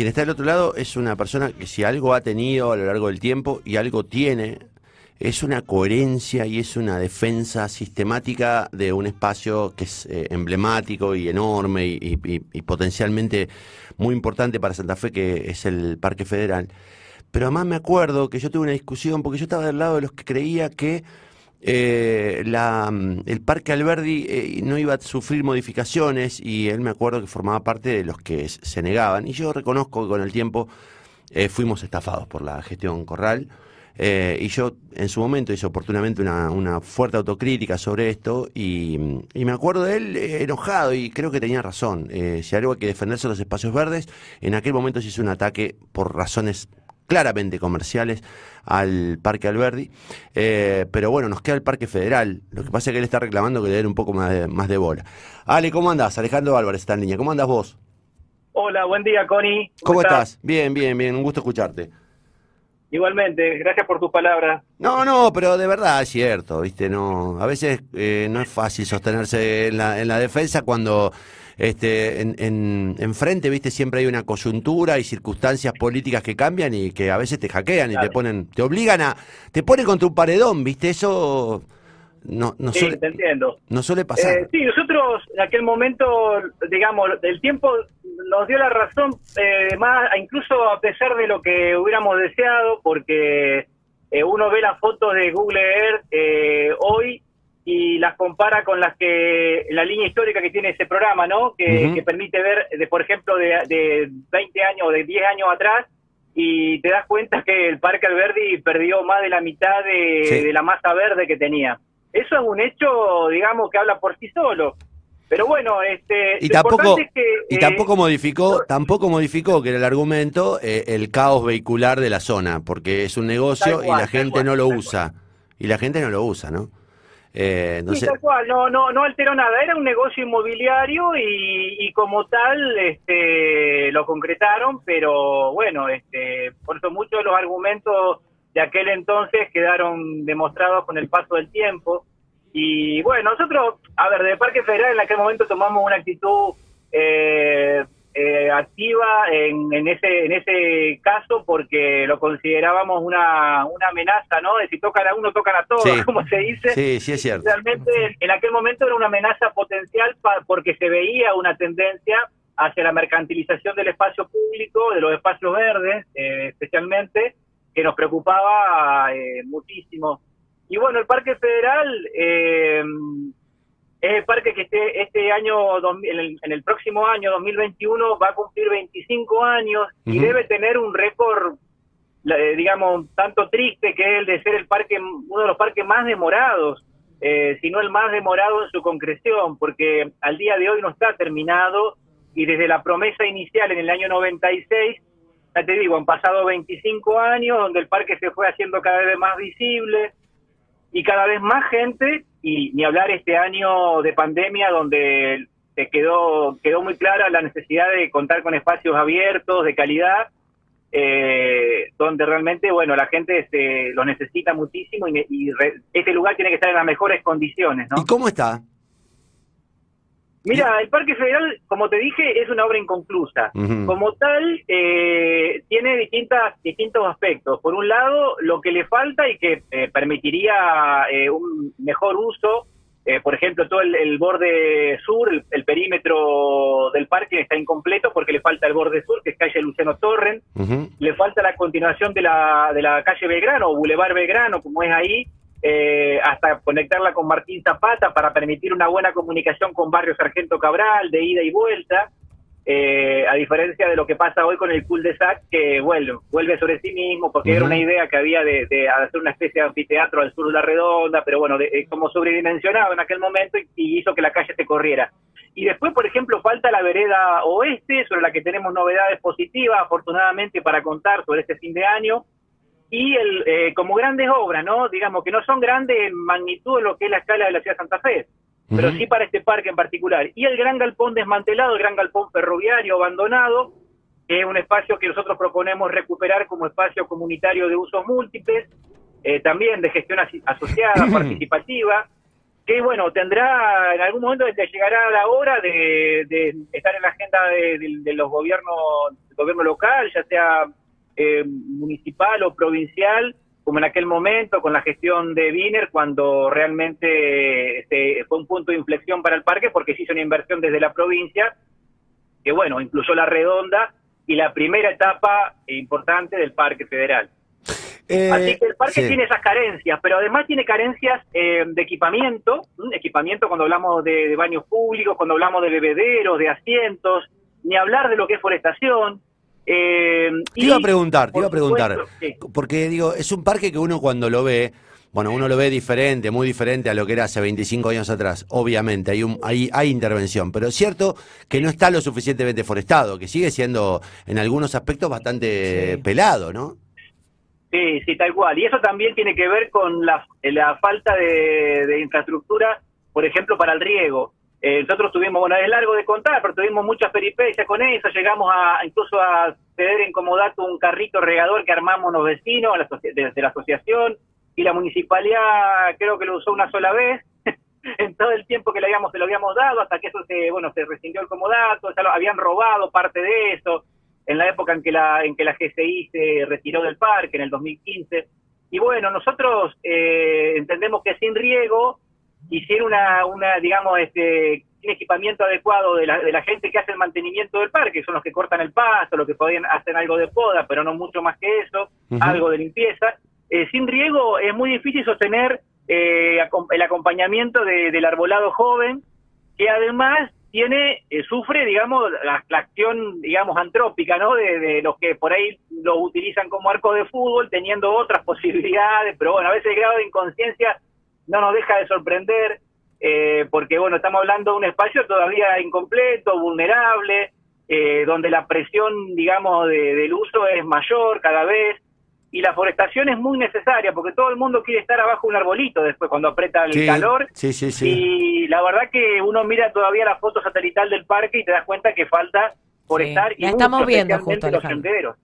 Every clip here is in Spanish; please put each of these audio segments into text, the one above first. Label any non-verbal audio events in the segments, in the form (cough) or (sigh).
quien está del otro lado es una persona que si algo ha tenido a lo largo del tiempo y algo tiene, es una coherencia y es una defensa sistemática de un espacio que es eh, emblemático y enorme y, potencialmente muy importante para Santa Fe, que es el Parque Federal. Pero además me acuerdo que yo tuve una discusión, porque yo estaba del lado de los que creía que eh, la, el Parque Alberdi eh, no iba a sufrir modificaciones y él me acuerdo que formaba parte de los que se negaban. Y yo reconozco que con el tiempo eh, fuimos estafados por la gestión Corral. y yo en su momento hice oportunamente una, fuerte autocrítica sobre esto y, y, me acuerdo de él enojado y creo que tenía razón. si algo hay que defenderse los espacios verdes, en aquel momento se hizo un ataque por razones claramente comerciales al Parque Alberdi. Eh, pero bueno, nos queda el Parque Federal. Lo que pasa es que él está reclamando que le den un poco más de, más de bola. Ale, ¿cómo andás? Alejandro Álvarez está en línea. ¿Cómo andás vos? Hola, buen día, Connie. ¿Cómo, estás? Bien, bien, bien. Un gusto escucharte. Igualmente, gracias por tus palabras. No, no, pero de verdad es cierto, ¿viste? No, a veces eh, no es fácil sostenerse en la, en la defensa cuando este, en, en, frente, viste, siempre hay una coyuntura y circunstancias políticas que cambian y que a veces te hackean y te ponen, te obligan a, te ponen contra un paredón, viste, eso no, no, sí, suele, te entiendo. no suele pasar. Eh, sí, nosotros en aquel momento, digamos, el tiempo nos dio la razón, eh, más incluso a pesar de lo que hubiéramos deseado, porque eh, uno ve las fotos de Google Earth eh, hoy y las compara con las que la línea histórica que tiene ese programa, ¿no? Que, permite ver, de, por ejemplo, de, de 20 años o de 10 años atrás y te das cuenta que el Parque Alberdi perdió más de la mitad de, la masa verde que tenía. Eso es un hecho, digamos, que habla por sí solo. Pero bueno, este y tampoco y tampoco eh, modificó tampoco modificó que era el argumento eh, el caos vehicular de la zona, porque es un negocio y la gente no lo usa y la gente no lo usa, ¿no? Eh, no tal cual, no, no, no alteró nada, era un negocio inmobiliario y, como tal este, lo concretaron, pero bueno, este, por eso muchos de los argumentos de aquel entonces quedaron demostrados con el paso del tiempo. Y bueno, nosotros, a ver, de Parque Federal en aquel momento tomamos una actitud eh, eh, activa en, en, ese en ese caso porque lo considerábamos una, una amenaza, ¿no? De si tocan a uno, tocan a todos, (laughs) como se dice. Sí, sí es cierto. Realmente en aquel momento era una amenaza potencial porque se veía una tendencia hacia la mercantilización del espacio público, de los espacios verdes, eh, especialmente, que nos preocupaba eh, muchísimo. Y bueno, el Parque Federal eh, es el parque que este, este año, en el, próximo año, 2021, va a cumplir 25 años y debe tener un récord, eh, digamos, tanto triste que es el de ser el parque, uno de los parques más demorados, eh, si no el más demorado en su concreción, porque al día de hoy no está terminado y desde la promesa inicial en el año 96, ya te digo, han pasado 25 años donde el parque se fue haciendo cada vez más visible y cada vez más gente y ni hablar este año de pandemia donde te quedó quedó muy clara la necesidad de contar con espacios abiertos de calidad eh, donde realmente bueno la gente se lo necesita muchísimo y, y este lugar tiene que estar en las mejores condiciones ¿no? y cómo está Mira, el Parque Federal, como te dije, es una obra inconclusa. Como tal, eh, tiene distintas, distintos aspectos. Por un lado, lo que le falta y que eh, permitiría eh, un mejor uso, por ejemplo, todo el, borde sur, el, perímetro del parque está incompleto porque le falta el borde sur, que es calle Luciano Torren. Le falta la continuación de la, de la calle Belgrano o Boulevard Belgrano, como es ahí, eh, hasta conectarla con Martín Zapata para permitir una buena comunicación con Barrio Sargento Cabral, de ida y vuelta, eh, a diferencia de lo que pasa hoy con el cul de sac, que vuelve, vuelve sobre sí mismo, porque era una idea que había de, hacer una especie de anfiteatro al sur de la redonda, pero bueno, eh, como sobredimensionado en aquel momento y, hizo que la calle se corriera. Y después, por ejemplo, falta la vereda oeste, sobre la que tenemos novedades positivas, afortunadamente, para contar sobre este fin de año y el, eh, como grandes obras, ¿no? Digamos que no son grandes en magnitud de lo que es la escala de la ciudad de Santa Fe, pero sí para este parque en particular. Y el gran galpón desmantelado, el gran galpón ferroviario abandonado, que es un espacio que nosotros proponemos recuperar como espacio comunitario de usos múltiples, eh, también de gestión asociada, (clears throat) participativa, que bueno, tendrá en algún momento que llegará la hora de, estar en la agenda de, los gobiernos, del gobierno local, ya sea eh, municipal o provincial, como en aquel momento con la gestión de Wiener, cuando realmente este, fue un punto de inflexión para el parque, porque se hizo una inversión desde la provincia, que bueno, incluyó la redonda y la primera etapa importante del Parque Federal. Eh, Así que el parque tiene esas carencias, pero además tiene carencias eh, de equipamiento, equipamiento cuando hablamos de, baños públicos, cuando hablamos de bebederos, de asientos, ni hablar de lo que es forestación. Eh, te iba a preguntar, te iba a preguntar, porque digo, es un parque que uno cuando lo ve, bueno, uno lo ve diferente, muy diferente a lo que era hace 25 años atrás. Obviamente, hay, un, hay, hay intervención, pero es cierto que no está lo suficientemente forestado, que sigue siendo en algunos aspectos bastante pelado, ¿no? Sí, sí, tal cual. Y eso también tiene que ver con la, la falta de, infraestructura, por ejemplo, para el riego. Eh, nosotros tuvimos, bueno, es largo de contar, pero tuvimos muchas peripecias con eso. Llegamos a incluso a ceder en comodato un carrito regador que armamos los vecinos desde la asociación y la municipalidad creo que lo usó una sola vez (laughs) en todo el tiempo que le habíamos, se lo habíamos dado hasta que eso se, bueno, se rescindió el comodato, ya lo habían robado parte de eso en la época en que la, en que la GCI se retiró del parque, en el 2015. Y bueno, nosotros eh, entendemos que sin riego y sin una, una digamos, este, un equipamiento adecuado de la, de la gente que hace el mantenimiento del parque, son los que cortan el pasto, los que podían hacer algo de poda, pero no mucho más que eso, algo de limpieza. Eh, sin riego es muy difícil sostener eh, el acompañamiento del arbolado joven, que además tiene, eh, sufre, digamos, la, acción, digamos, antrópica, ¿no? De, los que por ahí lo utilizan como arco de fútbol, teniendo otras (laughs) posibilidades, pero bueno, a veces el grado de inconsciencia no nos deja de sorprender, eh, porque bueno, estamos hablando de un espacio todavía incompleto, vulnerable, eh, donde la presión, digamos, del uso es mayor cada vez, y la forestación es muy necesaria porque todo el mundo quiere estar abajo de un arbolito después cuando aprieta el calor. Sí, sí, sí. Y la verdad que uno mira todavía la foto satelital del parque y te das cuenta que falta forestar y la estamos viendo justo, los senderos.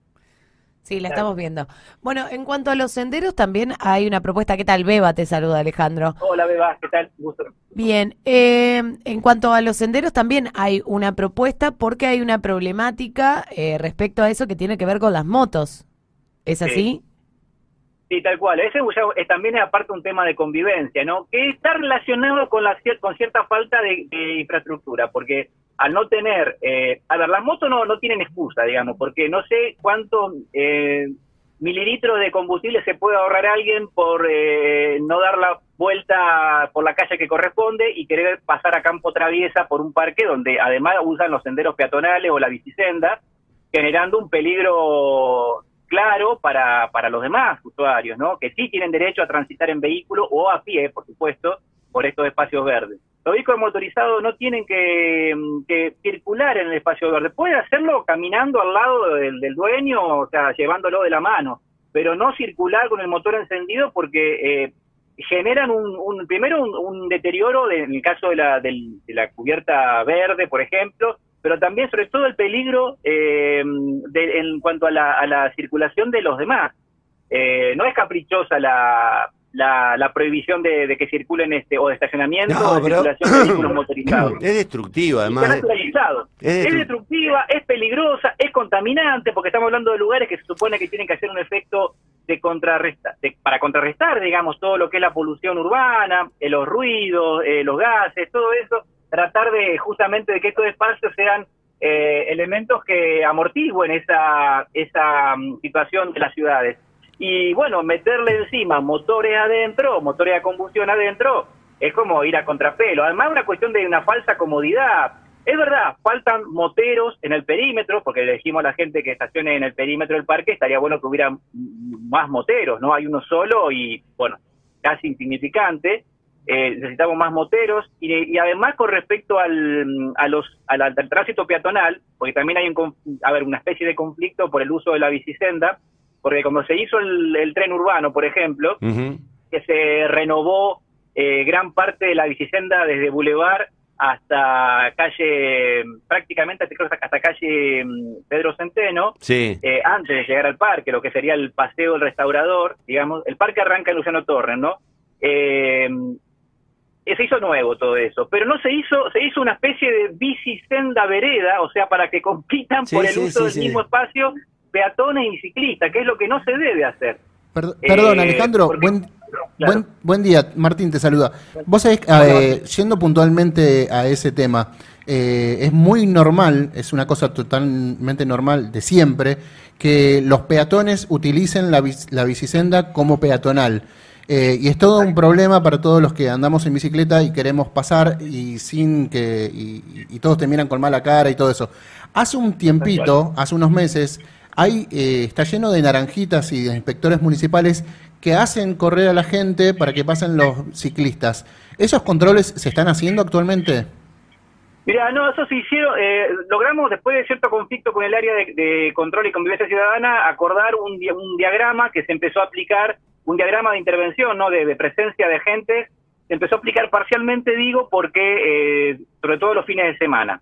Sí, la estamos viendo. Bueno, en cuanto a los senderos, también hay una propuesta. ¿Qué tal? Beba te saluda, Alejandro. Hola, Beba, ¿qué tal? Gusto. Bien, eh, en cuanto a los senderos, también hay una propuesta porque hay una problemática eh, respecto a eso que tiene que ver con las motos. ¿Es así? Sí, tal cual. Ese es, también es aparte un tema de convivencia, ¿no? Que está relacionado con, la, con cierta falta de, infraestructura, porque al no tener, eh, a ver, las motos no, no tienen excusa, digamos, porque no sé cuántos eh, mililitros de combustible se puede ahorrar alguien por eh, no dar la vuelta por la calle que corresponde y querer pasar a campo traviesa por un parque donde además usan los senderos peatonales o la bicisenda, generando un peligro claro para, para los demás usuarios, ¿no? Que sí tienen derecho a transitar en vehículo o a pie, por supuesto, por estos espacios verdes. Los vehículos motorizados no tienen que, circular en el espacio verde. Pueden hacerlo caminando al lado del, dueño, o sea, llevándolo de la mano, pero no circular con el motor encendido porque eh, generan un, primero un, deterioro en el caso de la, de la cubierta verde, por ejemplo, pero también sobre todo el peligro eh, en cuanto a la, circulación de los demás. Eh, no es caprichosa la, la, prohibición de, que circulen este o de estacionamiento o de circulación de vehículos (clears throat) motorizados. Es destructiva, además. Es, es, destructiva, es peligrosa, es contaminante, porque estamos hablando de lugares que se supone que tienen que hacer un efecto de contrarrestar, para contrarrestar, digamos, todo lo que es la polución urbana, eh, los ruidos, los gases, todo eso tratar de justamente de que estos espacios sean eh, elementos que amortiguen esa, esa mm, situación de las ciudades. Y bueno, meterle encima motores adentro, motores a combustión adentro, es como ir a contrapelo. Además, una cuestión de una falsa comodidad. Es verdad, faltan moteros en el perímetro, porque le dijimos a la gente que estacione en el perímetro del parque, estaría bueno que hubiera más moteros, ¿no? Hay uno solo y, bueno, casi insignificante. Eh, necesitamos más moteros y, además con respecto al, al, tránsito peatonal, porque también hay un, a ver, una especie de conflicto por el uso de la bicisenda, porque como se hizo el, tren urbano, por ejemplo, que se renovó eh, gran parte de la bicisenda desde Boulevard hasta calle, prácticamente hasta, calle mm, Pedro Centeno, eh, antes de llegar al parque, lo que sería el paseo del restaurador, digamos, el parque arranca en Luciano Torres, ¿no? Eh, se hizo nuevo todo eso, pero no se hizo, se hizo una especie de bicisenda vereda, o sea, para que compitan por el uso del mismo espacio peatones y ciclistas, que es lo que no se debe hacer. Perdón, eh, Alejandro, buen, buen, buen, día, Martín te saluda. Vos sabés, eh, yendo puntualmente a ese tema, eh, es muy normal, es una cosa totalmente normal de siempre, que los peatones utilicen la, la bicisenda como peatonal. Eh, y es todo un problema para todos los que andamos en bicicleta y queremos pasar y sin que y, todos te miran con mala cara y todo eso. Hace un tiempito, hace unos meses, hay eh, está lleno de naranjitas y de inspectores municipales que hacen correr a la gente para que pasen los ciclistas. ¿Esos controles se están haciendo actualmente? Mira, no, eso se hicieron, eh, logramos después de cierto conflicto con el área de, control y convivencia ciudadana acordar un, un diagrama que se empezó a aplicar un diagrama de intervención, ¿no? De, presencia de gente, se empezó a aplicar parcialmente, digo, porque, eh, sobre todo los fines de semana.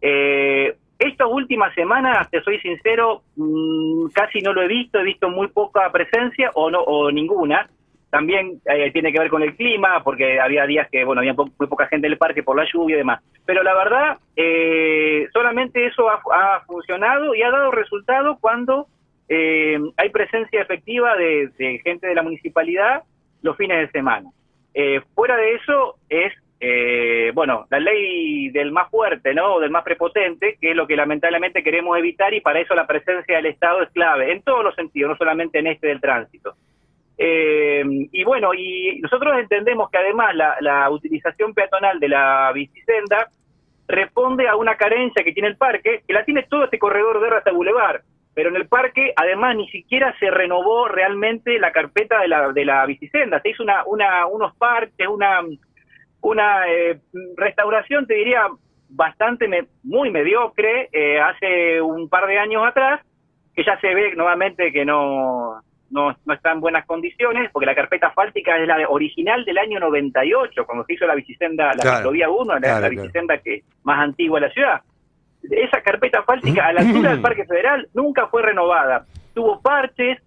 Eh, estas últimas semanas, te soy sincero, mm, casi no lo he visto, he visto muy poca presencia o no o ninguna. También eh, tiene que ver con el clima, porque había días que, bueno, había muy poca gente en el parque por la lluvia y demás. Pero la verdad, eh, solamente eso ha, ha, funcionado y ha dado resultado cuando eh, hay presencia efectiva de, gente de la municipalidad los fines de semana. Eh, fuera de eso es, eh, bueno, la ley del más fuerte, ¿no? Del más prepotente, que es lo que lamentablemente queremos evitar y para eso la presencia del Estado es clave, en todos los sentidos, no solamente en este del tránsito. y bueno, y nosotros entendemos que además la, la utilización peatonal de la bicicenda responde a una carencia que tiene el parque, que la tiene todo este corredor de hasta Boulevard pero en el parque además ni siquiera se renovó realmente la carpeta de la, de la bicicenda, se hizo una, una, unos parques, una, una eh, restauración, te diría, bastante, muy mediocre, eh, hace un par de años atrás, que ya se ve nuevamente que no, no, no está en buenas condiciones, porque la carpeta asfáltica es la original del año 98, cuando se hizo la bicicenda, la claro, 1, la, la bicicenda que más antigua de la ciudad esa carpeta asfáltica a la altura del Parque Federal nunca fue renovada. Tuvo parches,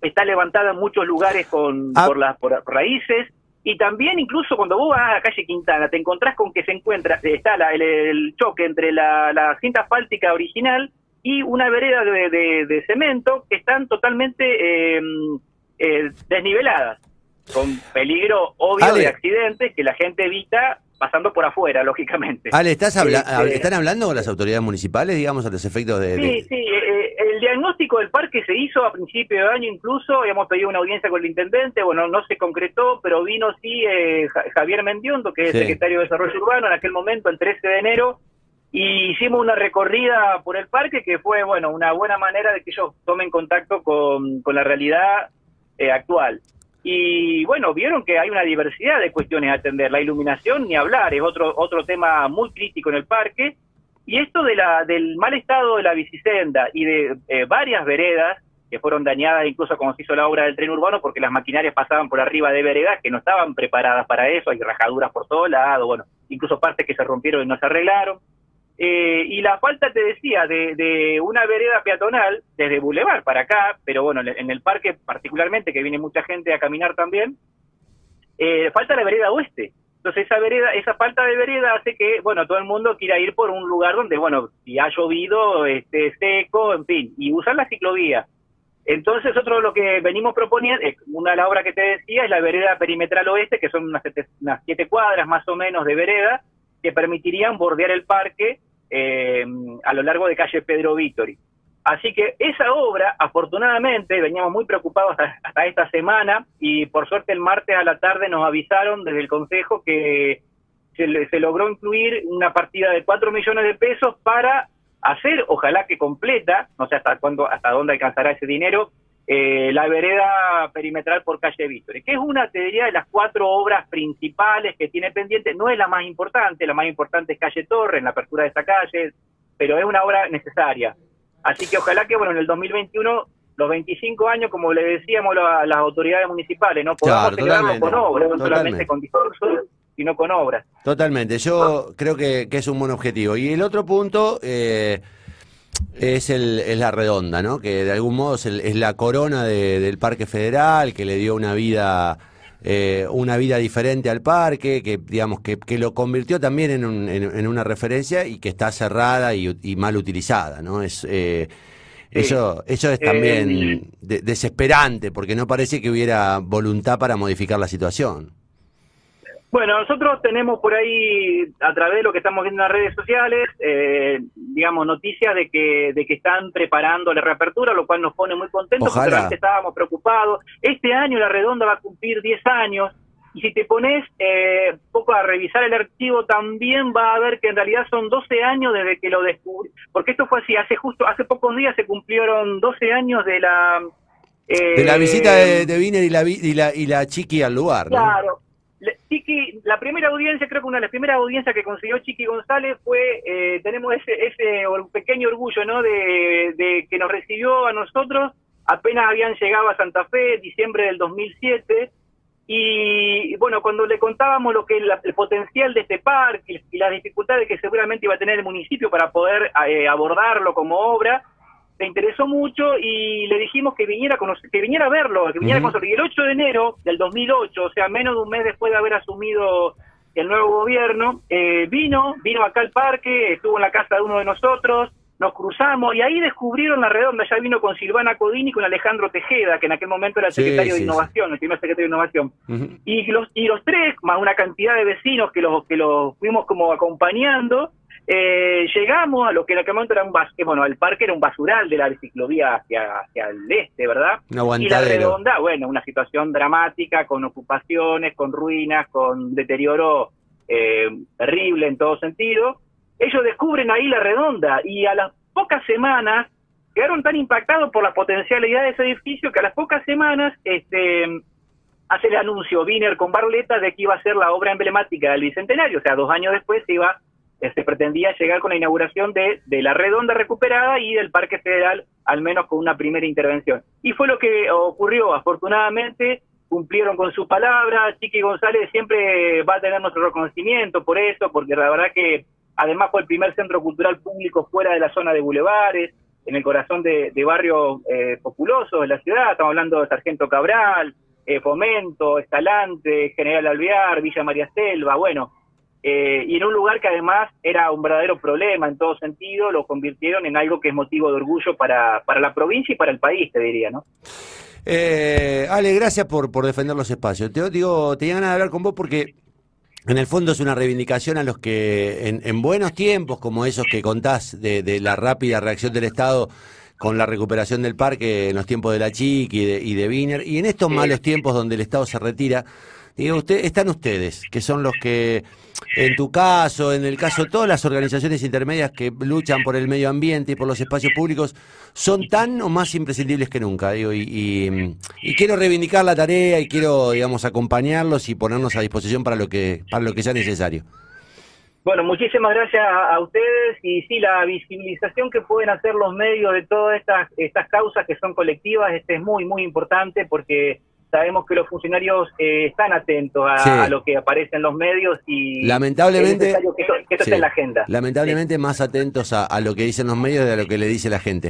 está levantada en muchos lugares con, ah. por las por raíces, y también incluso cuando vos vas a la calle Quintana te encontrás con que se encuentra, está el, choque entre la, cinta asfáltica original y una vereda de, cemento que están totalmente eh, eh, desniveladas, con peligro obvio de accidentes que la gente evita pasando por afuera, lógicamente. Ale, ¿estás este, ¿están hablando con las autoridades municipales, digamos, a los efectos de...? Sí, sí, eh, diagnóstico del parque se hizo a principio de año incluso, habíamos pedido una audiencia con el intendente, bueno, no se concretó, pero vino sí eh, Javier Mendiondo, que es secretario de Desarrollo Urbano en aquel momento, el 13 de enero, y hicimos una recorrida por el parque que fue, bueno, una buena manera de que ellos tomen contacto con, con la realidad eh, actual. Y bueno, vieron que hay una diversidad de cuestiones a atender. La iluminación, ni hablar, es otro, otro tema muy crítico en el parque. Y esto de la, del mal estado de la bicisenda y de eh, varias veredas que fueron dañadas incluso cuando se hizo la obra del tren urbano porque las maquinarias pasaban por arriba de veredas que no estaban preparadas para eso, hay rajaduras por todos lados, bueno, incluso partes que se rompieron y no se arreglaron. Eh, y la falta, te decía, de, una vereda peatonal desde Boulevard para acá, pero bueno, en el parque particularmente, que viene mucha gente a caminar también, eh, falta la vereda oeste. Entonces esa vereda, esa falta de vereda hace que, bueno, todo el mundo quiera ir por un lugar donde, bueno, si ha llovido, esté seco, en fin, y usar la ciclovía. Entonces, otro lo que venimos proponiendo, una de las obras que te decía, es la vereda perimetral oeste, que son unas unas siete cuadras más o menos de vereda, que permitirían bordear el parque eh, a lo largo de calle Pedro Víctori. Así que esa obra, afortunadamente, veníamos muy preocupados hasta, esta semana y por suerte el martes a la tarde nos avisaron desde el Consejo que se, logró incluir una partida de 4 millones de pesos para hacer, ojalá que completa, no sé hasta cuándo, hasta dónde alcanzará ese dinero, eh, la vereda perimetral por calle Víctor, que es una, te diría, de las cuatro obras principales que tiene pendiente, no es la más importante, la más importante es calle Torre, en la apertura de esta calle, pero es una obra necesaria. Así que ojalá que, bueno, en el 2021, los 25 años, como le decíamos a las autoridades municipales, no podamos celebrarlo con obras, no solamente con discursos, sino con obras. Totalmente, yo creo que, que, es un buen objetivo. Y el otro punto... Eh, es, el, es la redonda, ¿no? Que de algún modo es, la corona del Parque Federal, que le dio una vida eh, una vida diferente al parque, que digamos que, que lo convirtió también en, un, en, una referencia y que está cerrada y, mal utilizada, ¿no? Es eh, eso, eso es también eh, desesperante porque no parece que hubiera voluntad para modificar la situación. Bueno, nosotros tenemos por ahí, a través de lo que estamos viendo en las redes sociales, eh, digamos, noticias de que, de que están preparando la reapertura, lo cual nos pone muy contentos, porque realmente estábamos preocupados. Este año la Redonda va a cumplir 10 años, y si te pones eh, un poco a revisar el archivo, también va a ver que en realidad son 12 años desde que lo descubrí, porque esto fue así, hace justo, hace pocos días se cumplieron 12 años de la... de la visita de, de Wiener y la, y, la, y la Chiqui al lugar, Claro la primera audiencia, creo que una de las primeras audiencias que consiguió Chiqui González fue, eh, tenemos ese, ese pequeño orgullo, ¿no? De, que nos recibió a nosotros, apenas habían llegado a Santa Fe, diciembre del 2007, y bueno, cuando le contábamos lo que el potencial de este parque y las dificultades que seguramente iba a tener el municipio para poder eh, abordarlo como obra, le interesó mucho y le dijimos que viniera a conocer, que viniera a verlo, que viniera a conocer. Y el 8 de enero del 2008, o sea, menos de un mes después de haber asumido el nuevo gobierno, eh, vino, vino acá al parque, estuvo en la casa de uno de nosotros, nos cruzamos y ahí descubrieron la redonda, ya vino con Silvana Codini y con Alejandro Tejeda, que en aquel momento era el secretario de Innovación, el primer secretario de Innovación. y, los, y los tres, más una cantidad de vecinos que los, que los fuimos como acompañando, eh, llegamos a lo que en aquel momento era un bueno, el parque era un basural de la ciclovía hacia, hacia el este, ¿verdad? y la redonda, bueno, una situación dramática, con ocupaciones, con ruinas, con deterioro eh, terrible en todo sentido. Ellos descubren ahí la redonda y a las pocas semanas quedaron tan impactados por la potencialidad de ese edificio que a las pocas semanas este hace el anuncio Wiener con Barleta de que iba a ser la obra emblemática del Bicentenario, o sea, dos años después se iba se este, pretendía llegar con la inauguración de, de la redonda recuperada y del Parque Federal, al menos con una primera intervención. Y fue lo que ocurrió, afortunadamente cumplieron con su palabra, Chiqui González siempre va a tener nuestro reconocimiento por eso, porque la verdad que además fue el primer centro cultural público fuera de la zona de bulevares, en el corazón de, barrios eh, populosos de la ciudad, estamos hablando de Sargento Cabral, eh, Fomento, Escalante, General Alvear, Villa María Selva, bueno, eh, y en un lugar que además era un verdadero problema en todo sentido, lo convirtieron en algo que es motivo de orgullo para, para la provincia y para el país, te diría, ¿no? Eh, Ale, gracias por, por defender los espacios. Te digo, tenía ganas de hablar con vos porque en el fondo es una reivindicación a los que en, buenos tiempos, como esos que contás de, la rápida reacción del Estado con la recuperación del parque en los tiempos de la Chic y de, y de Wiener, y en estos malos tiempos donde el Estado se retira, digo, usted, están ustedes, que son los que en tu caso, en el caso de todas las organizaciones intermedias que luchan por el medio ambiente y por los espacios públicos, son tan o más imprescindibles que nunca. Digo, y, quiero reivindicar la tarea y quiero, digamos, acompañarlos y ponernos a disposición para lo que, para lo que sea necesario. Bueno, muchísimas gracias a ustedes y sí, la visibilización que pueden hacer los medios de todas estas, estas causas que son colectivas este es muy, muy importante porque sabemos que los funcionarios eh, están atentos a, lo que aparece en los medios y lamentablemente que, esto, esté en la agenda. Lamentablemente más atentos a, lo que dicen los medios de a lo que le dice la gente.